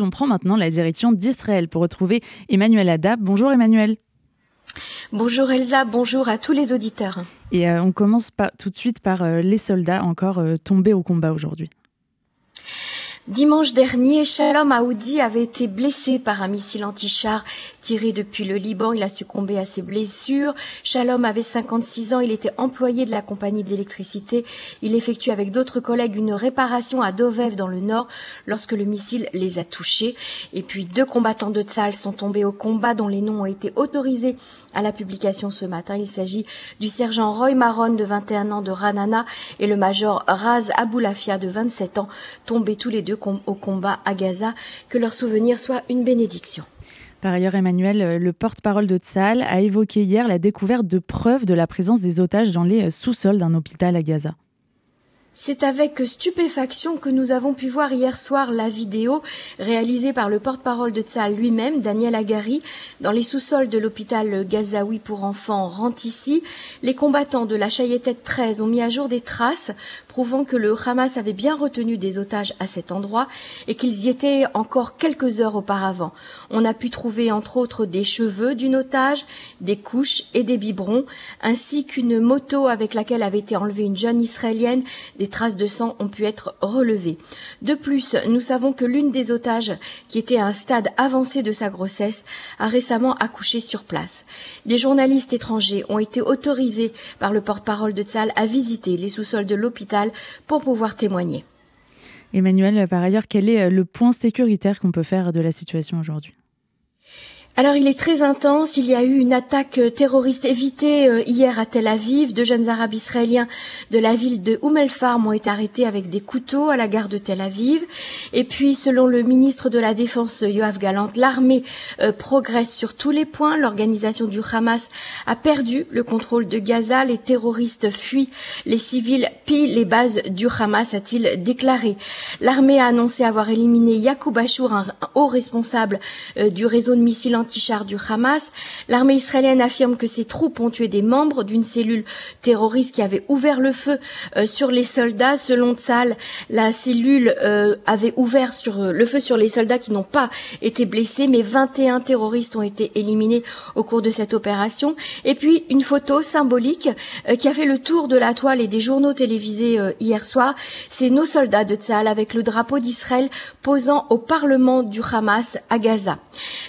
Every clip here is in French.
On prend maintenant la direction d'Israël pour retrouver Emmanuel Adab. Bonjour Emmanuel. Bonjour Elsa, bonjour à tous les auditeurs. Et euh, on commence tout de suite par euh, les soldats encore euh, tombés au combat aujourd'hui. Dimanche dernier, Shalom Aoudi avait été blessé par un missile anti-char tiré depuis le Liban. Il a succombé à ses blessures. Shalom avait 56 ans. Il était employé de la compagnie d'électricité. Il effectue avec d'autres collègues une réparation à Dovev dans le nord lorsque le missile les a touchés. Et puis deux combattants de Tzal sont tombés au combat dont les noms ont été autorisés à la publication ce matin. Il s'agit du sergent Roy Maron de 21 ans de Ranana et le major Raz Aboulafia de 27 ans tombés tous les deux au combat à Gaza, que leur souvenir soit une bénédiction. Par ailleurs, Emmanuel, le porte-parole de Tsahal, a évoqué hier la découverte de preuves de la présence des otages dans les sous-sols d'un hôpital à Gaza. C'est avec stupéfaction que nous avons pu voir hier soir la vidéo réalisée par le porte-parole de Tzal lui-même, Daniel Agari, dans les sous-sols de l'hôpital Gazaoui pour enfants ici. Les combattants de la Chayetet 13 ont mis à jour des traces prouvant que le Hamas avait bien retenu des otages à cet endroit et qu'ils y étaient encore quelques heures auparavant. On a pu trouver entre autres des cheveux d'une otage, des couches et des biberons, ainsi qu'une moto avec laquelle avait été enlevée une jeune israélienne, traces de sang ont pu être relevées. De plus, nous savons que l'une des otages, qui était à un stade avancé de sa grossesse, a récemment accouché sur place. Des journalistes étrangers ont été autorisés par le porte-parole de Tzal à visiter les sous-sols de l'hôpital pour pouvoir témoigner. Emmanuel, par ailleurs, quel est le point sécuritaire qu'on peut faire de la situation aujourd'hui? Alors il est très intense. Il y a eu une attaque euh, terroriste évitée euh, hier à Tel Aviv. Deux jeunes Arabes israéliens de la ville de Umm el-Farm ont été arrêtés avec des couteaux à la gare de Tel Aviv. Et puis, selon le ministre de la Défense Yoav Galant, l'armée euh, progresse sur tous les points. L'organisation du Hamas a perdu le contrôle de Gaza. Les terroristes fuient. Les civils pillent les bases du Hamas, a-t-il déclaré. L'armée a annoncé avoir éliminé Yacoub Achour, un haut responsable du réseau de missiles anti du Hamas. L'armée israélienne affirme que ses troupes ont tué des membres d'une cellule terroriste qui avait ouvert le feu euh, sur les soldats. Selon Tzal, la cellule euh, avait ouvert euh, le feu sur les soldats qui n'ont pas été blessés, mais 21 terroristes ont été éliminés au cours de cette opération. Et puis une photo symbolique qui a fait le tour de la toile et des journaux télévisés hier soir. C'est nos soldats de Tzal avec le drapeau d'Israël posant au Parlement du Hamas à Gaza.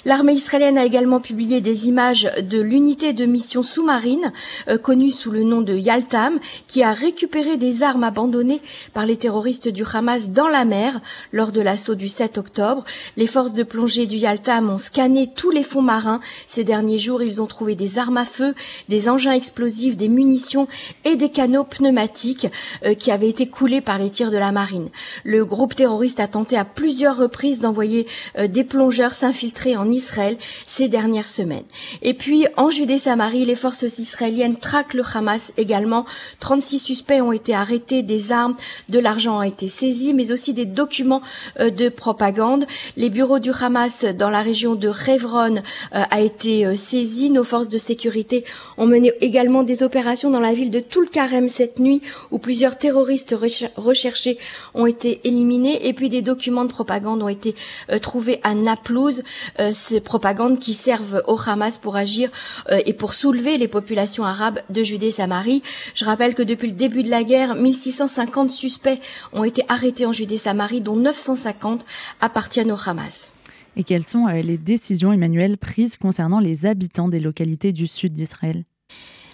L'armée israélienne a également publié des images de l'unité de mission sous-marine euh, connue sous le nom de Yaltam qui a récupéré des armes abandonnées par les terroristes du Hamas dans la mer lors de l'assaut du 7 octobre. Les forces de plongée du Yaltam ont scanné tous les fonds marins. Ces derniers jours, ils ont trouvé des armes à feu, des engins explosifs, des munitions et des canaux pneumatiques euh, qui avaient été coulés par les tirs de la marine. Le groupe terroriste a tenté à plusieurs reprises d'envoyer euh, des plongeurs s'infiltrer en Israël ces dernières semaines. Et puis, en Judée-Samarie, les forces israéliennes traquent le Hamas également. 36 suspects ont été arrêtés, des armes, de l'argent ont été saisis, mais aussi des documents euh, de propagande. Les bureaux du Hamas dans la région de Revron euh, a été saisi. Nos forces de sécurité ont mené également des opérations dans la ville de Toulkarem cette nuit, où plusieurs terroristes recherchés ont été éliminés, et puis des documents de propagande ont été trouvés à Naplouse. ces propagandes qui servent au Hamas pour agir euh, et pour soulever les populations arabes de Judée-Samarie. Je rappelle que depuis le début de la guerre, 1650 suspects ont été arrêtés en Judée-Samarie, dont 950 appartiennent au Hamas. Et quelles sont euh, les décisions, Emmanuel, prises concernant les habitants des localités du sud d'Israël?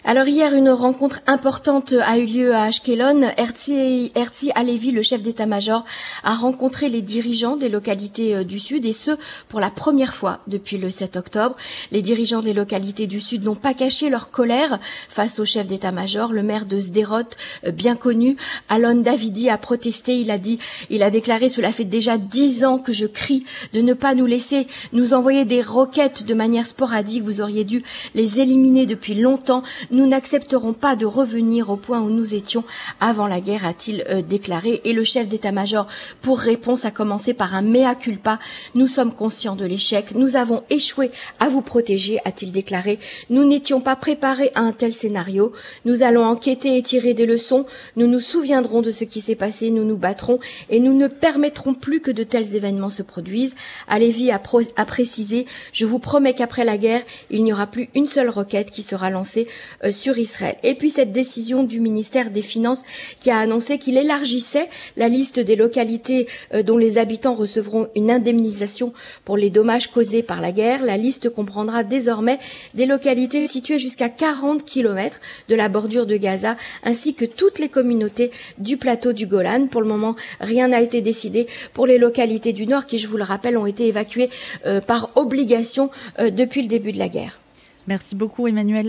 Alors hier, une rencontre importante a eu lieu à Ashkelon. Herzi, Alevi, le chef d'état-major, a rencontré les dirigeants des localités euh, du Sud et ce, pour la première fois depuis le 7 octobre. Les dirigeants des localités du Sud n'ont pas caché leur colère face au chef d'état-major. Le maire de Sderot, euh, bien connu, Alon Davidi, a protesté. Il a dit, il a déclaré, cela fait déjà dix ans que je crie de ne pas nous laisser nous envoyer des roquettes de manière sporadique. Vous auriez dû les éliminer depuis longtemps Nous n'accepterons pas de revenir au point où nous étions avant la guerre, a-t-il euh, déclaré. Et le chef d'état-major, pour réponse, a commencé par un mea culpa. Nous sommes conscients de l'échec. Nous avons échoué à vous protéger, a-t-il déclaré. Nous n'étions pas préparés à un tel scénario. Nous allons enquêter et tirer des leçons. Nous nous souviendrons de ce qui s'est passé. Nous nous battrons et nous ne permettrons plus que de tels événements se produisent. Alevi a, a précisé, je vous promets qu'après la guerre, il n'y aura plus une seule requête qui sera lancée sur Israël. Et puis cette décision du ministère des Finances qui a annoncé qu'il élargissait la liste des localités euh, dont les habitants recevront une indemnisation pour les dommages causés par la guerre. La liste comprendra désormais des localités situées jusqu'à 40 km de la bordure de Gaza, ainsi que toutes les communautés du plateau du Golan. Pour le moment, rien n'a été décidé pour les localités du Nord qui, je vous le rappelle, ont été évacuées euh, par obligation depuis le début de la guerre. Merci beaucoup Emmanuel.